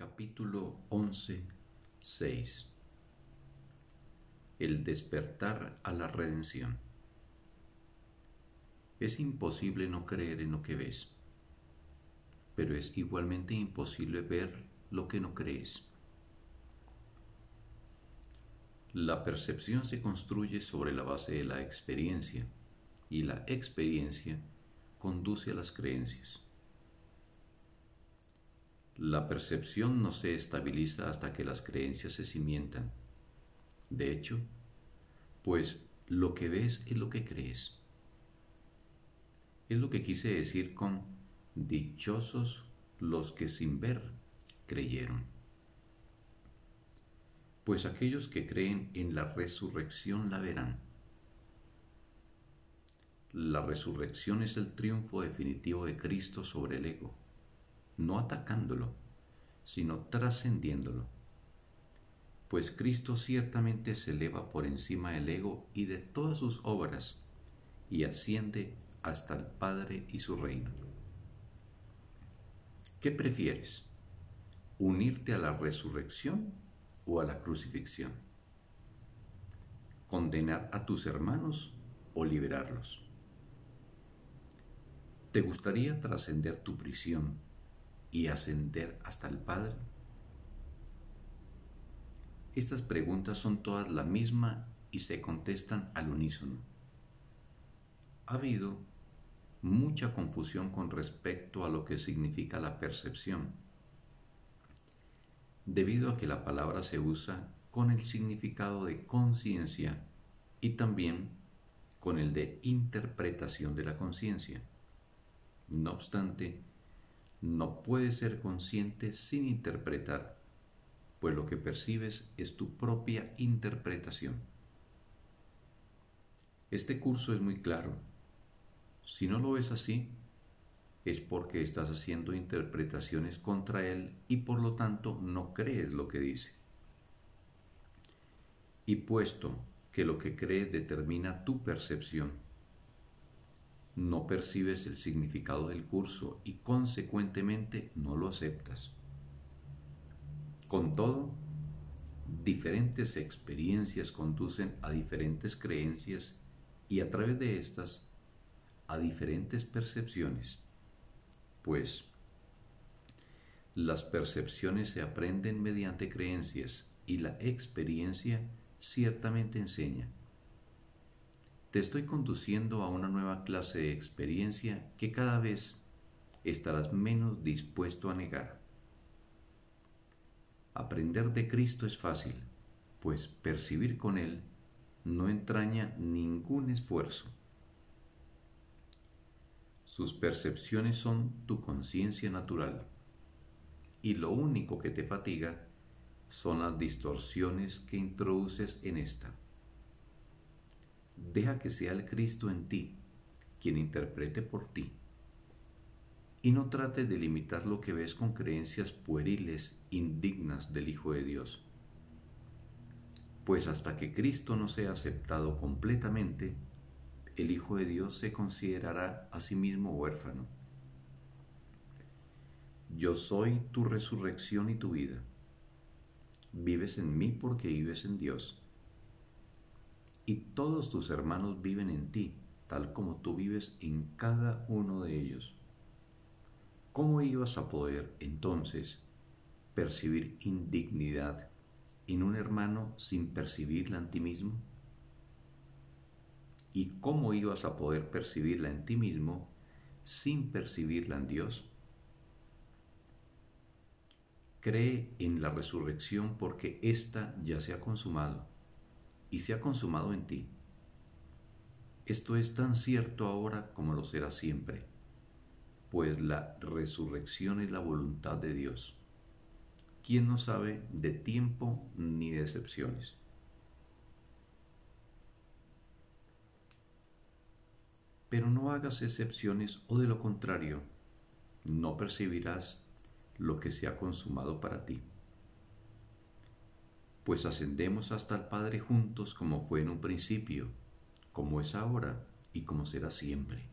Capítulo 11, 6 El despertar a la redención. Es imposible no creer en lo que ves, pero es igualmente imposible ver lo que no crees. La percepción se construye sobre la base de la experiencia y la experiencia conduce a las creencias. La percepción no se estabiliza hasta que las creencias se cimientan. De hecho, pues lo que ves es lo que crees. Es lo que quise decir con dichosos los que sin ver creyeron. Pues aquellos que creen en la resurrección la verán. La resurrección es el triunfo definitivo de Cristo sobre el ego no atacándolo, sino trascendiéndolo. Pues Cristo ciertamente se eleva por encima del ego y de todas sus obras y asciende hasta el Padre y su reino. ¿Qué prefieres? ¿Unirte a la resurrección o a la crucifixión? ¿Condenar a tus hermanos o liberarlos? ¿Te gustaría trascender tu prisión y ascender hasta el Padre? Estas preguntas son todas la misma y se contestan al unísono. Ha habido mucha confusión con respecto a lo que significa la percepción, debido a que la palabra se usa con el significado de conciencia y también con el de interpretación de la conciencia. No obstante, no puedes ser consciente sin interpretar, pues lo que percibes es tu propia interpretación. Este curso es muy claro. Si no lo ves así, es porque estás haciendo interpretaciones contra él y por lo tanto no crees lo que dice. Y puesto que lo que crees determina tu percepción, no percibes el significado del curso y consecuentemente no lo aceptas. Con todo, diferentes experiencias conducen a diferentes creencias y a través de estas a diferentes percepciones, pues las percepciones se aprenden mediante creencias y la experiencia ciertamente enseña te estoy conduciendo a una nueva clase de experiencia que cada vez estarás menos dispuesto a negar. Aprender de Cristo es fácil, pues percibir con Él no entraña ningún esfuerzo. Sus percepciones son tu conciencia natural y lo único que te fatiga son las distorsiones que introduces en esta. Deja que sea el Cristo en ti quien interprete por ti. Y no trates de limitar lo que ves con creencias pueriles, indignas del Hijo de Dios. Pues hasta que Cristo no sea aceptado completamente, el Hijo de Dios se considerará a sí mismo huérfano. Yo soy tu resurrección y tu vida. Vives en mí porque vives en Dios y todos tus hermanos viven en ti, tal como tú vives en cada uno de ellos. ¿Cómo ibas a poder entonces percibir indignidad en un hermano sin percibirla en ti mismo? ¿Y cómo ibas a poder percibirla en ti mismo sin percibirla en Dios? Cree en la resurrección porque ésta ya se ha consumado y se ha consumado en ti. Esto es tan cierto ahora como lo será siempre, pues la resurrección es la voluntad de Dios. ¿Quién no sabe de tiempo ni de excepciones? Pero no hagas excepciones o de lo contrario, no percibirás lo que se ha consumado para ti pues ascendemos hasta el Padre juntos como fue en un principio, como es ahora y como será siempre.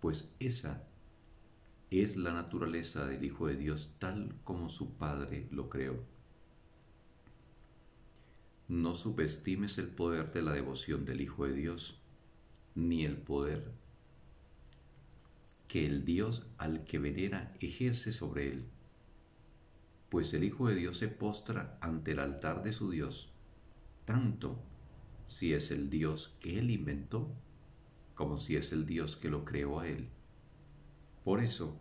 Pues esa es la naturaleza del Hijo de Dios tal como su Padre lo creó. No subestimes el poder de la devoción del Hijo de Dios, ni el poder que el Dios al que venera ejerce sobre él, pues el Hijo de Dios se postra ante el altar de su Dios, tanto si es el Dios que él inventó, como si es el Dios que lo creó a él. Por eso,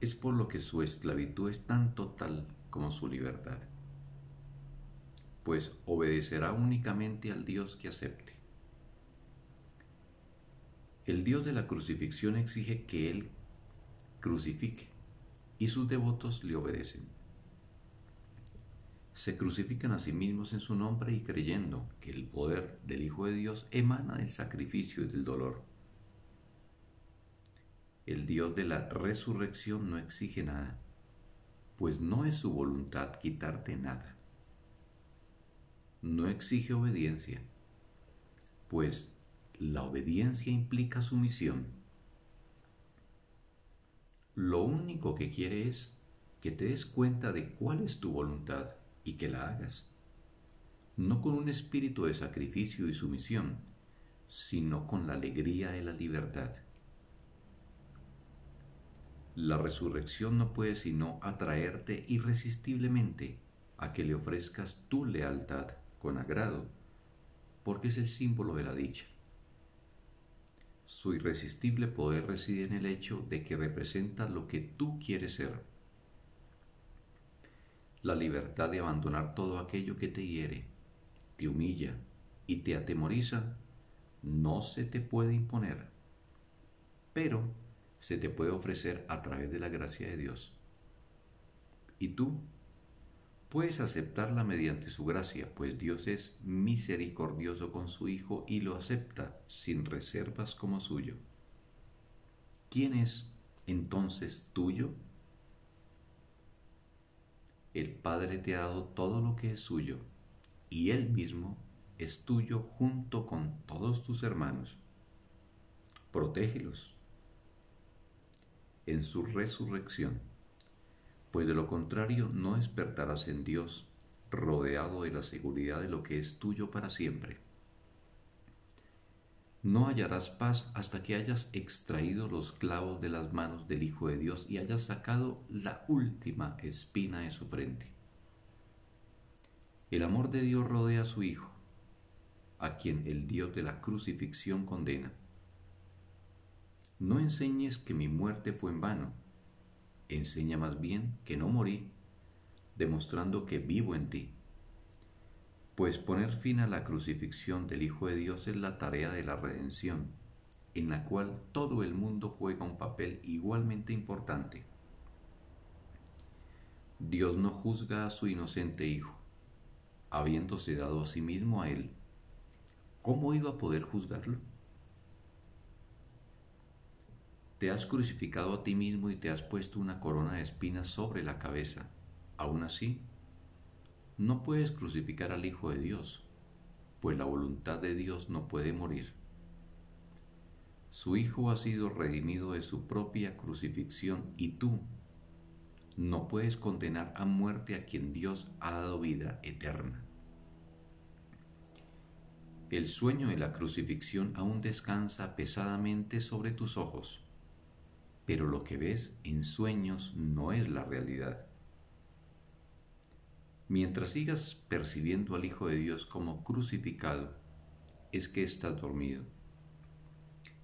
es por lo que su esclavitud es tan total como su libertad, pues obedecerá únicamente al Dios que acepte. El Dios de la crucifixión exige que Él crucifique y sus devotos le obedecen. Se crucifican a sí mismos en su nombre y creyendo que el poder del Hijo de Dios emana del sacrificio y del dolor. El Dios de la resurrección no exige nada, pues no es su voluntad quitarte nada. No exige obediencia, pues la obediencia implica sumisión. Lo único que quiere es que te des cuenta de cuál es tu voluntad y que la hagas, no con un espíritu de sacrificio y sumisión, sino con la alegría de la libertad. La resurrección no puede sino atraerte irresistiblemente a que le ofrezcas tu lealtad con agrado, porque es el símbolo de la dicha. Su irresistible poder reside en el hecho de que representa lo que tú quieres ser. La libertad de abandonar todo aquello que te hiere, te humilla y te atemoriza no se te puede imponer, pero se te puede ofrecer a través de la gracia de Dios. Y tú puedes aceptarla mediante su gracia, pues Dios es misericordioso con su Hijo y lo acepta sin reservas como suyo. ¿Quién es entonces tuyo? El Padre te ha dado todo lo que es suyo, y Él mismo es tuyo junto con todos tus hermanos. Protégelos en su resurrección, pues de lo contrario no despertarás en Dios, rodeado de la seguridad de lo que es tuyo para siempre. No hallarás paz hasta que hayas extraído los clavos de las manos del Hijo de Dios y hayas sacado la última espina de su frente. El amor de Dios rodea a su Hijo, a quien el Dios de la crucifixión condena no enseñes que mi muerte fue en vano, enseña más bien que no morí, demostrando que vivo en ti. Pues poner fin a la crucifixión del Hijo de Dios es la tarea de la redención, en la cual todo el mundo juega un papel igualmente importante. Dios no juzga a su inocente Hijo, habiéndose dado a sí mismo a él. ¿Cómo iba a poder juzgarlo? Te has crucificado a ti mismo y te has puesto una corona de espinas sobre la cabeza. Aún así, no puedes crucificar al Hijo de Dios, pues la voluntad de Dios no puede morir. Su Hijo ha sido redimido de su propia crucifixión y tú no puedes condenar a muerte a quien Dios ha dado vida eterna. El sueño de la crucifixión aún descansa pesadamente sobre tus ojos pero lo que ves en sueños no es la realidad. Mientras sigas percibiendo al Hijo de Dios como crucificado, es que estás dormido.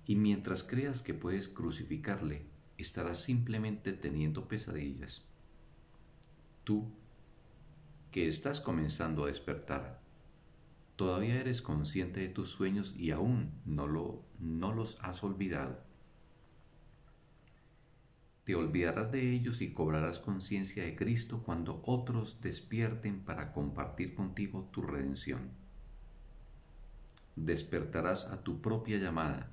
Y mientras creas que puedes crucificarle, estarás simplemente teniendo pesadillas. Tú, que estás comenzando a despertar, todavía eres consciente de tus sueños y aún no, no los has olvidado. Te olvidarás de ellos y cobrarás conciencia de Cristo cuando otros despierten para compartir contigo tu redención. Despertarás a tu propia llamada,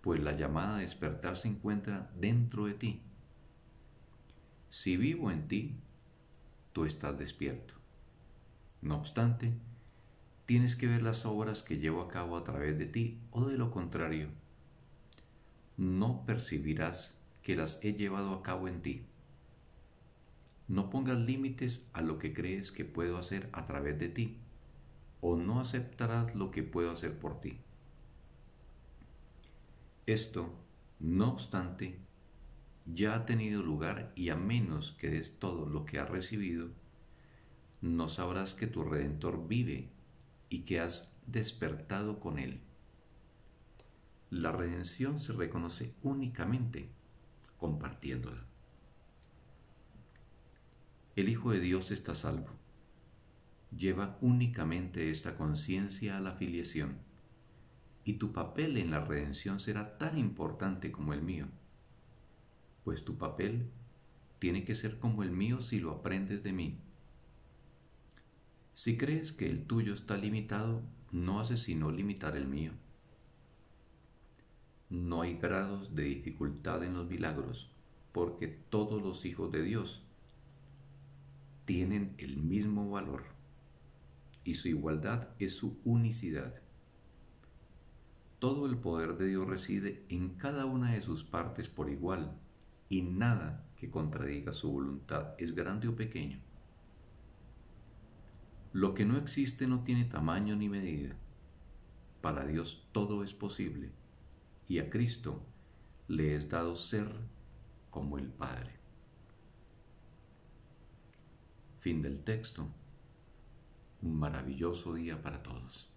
pues la llamada a despertar se encuentra dentro de ti. Si vivo en ti, tú estás despierto. No obstante, tienes que ver las obras que llevo a cabo a través de ti o de lo contrario, no percibirás que las he llevado a cabo en ti. No pongas límites a lo que crees que puedo hacer a través de ti, o no aceptarás lo que puedo hacer por ti. Esto, no obstante, ya ha tenido lugar y a menos que des todo lo que has recibido, no sabrás que tu Redentor vive y que has despertado con él. La redención se reconoce únicamente compartiéndola. El Hijo de Dios está salvo. Lleva únicamente esta conciencia a la filiación y tu papel en la redención será tan importante como el mío pues tu papel tiene que ser como el mío si lo aprendes de mí. Si crees que el tuyo está limitado, no haces sino limitar el mío. No hay grados de dificultad en los milagros, porque todos los hijos de Dios tienen el mismo valor, y su igualdad es su unicidad. Todo el poder de Dios reside en cada una de sus partes por igual, y nada que contradiga su voluntad es grande o pequeño. Lo que no existe no tiene tamaño ni medida. Para Dios todo es posible y a Cristo le es dado ser como el Padre. Fin del texto. Un maravilloso día para todos.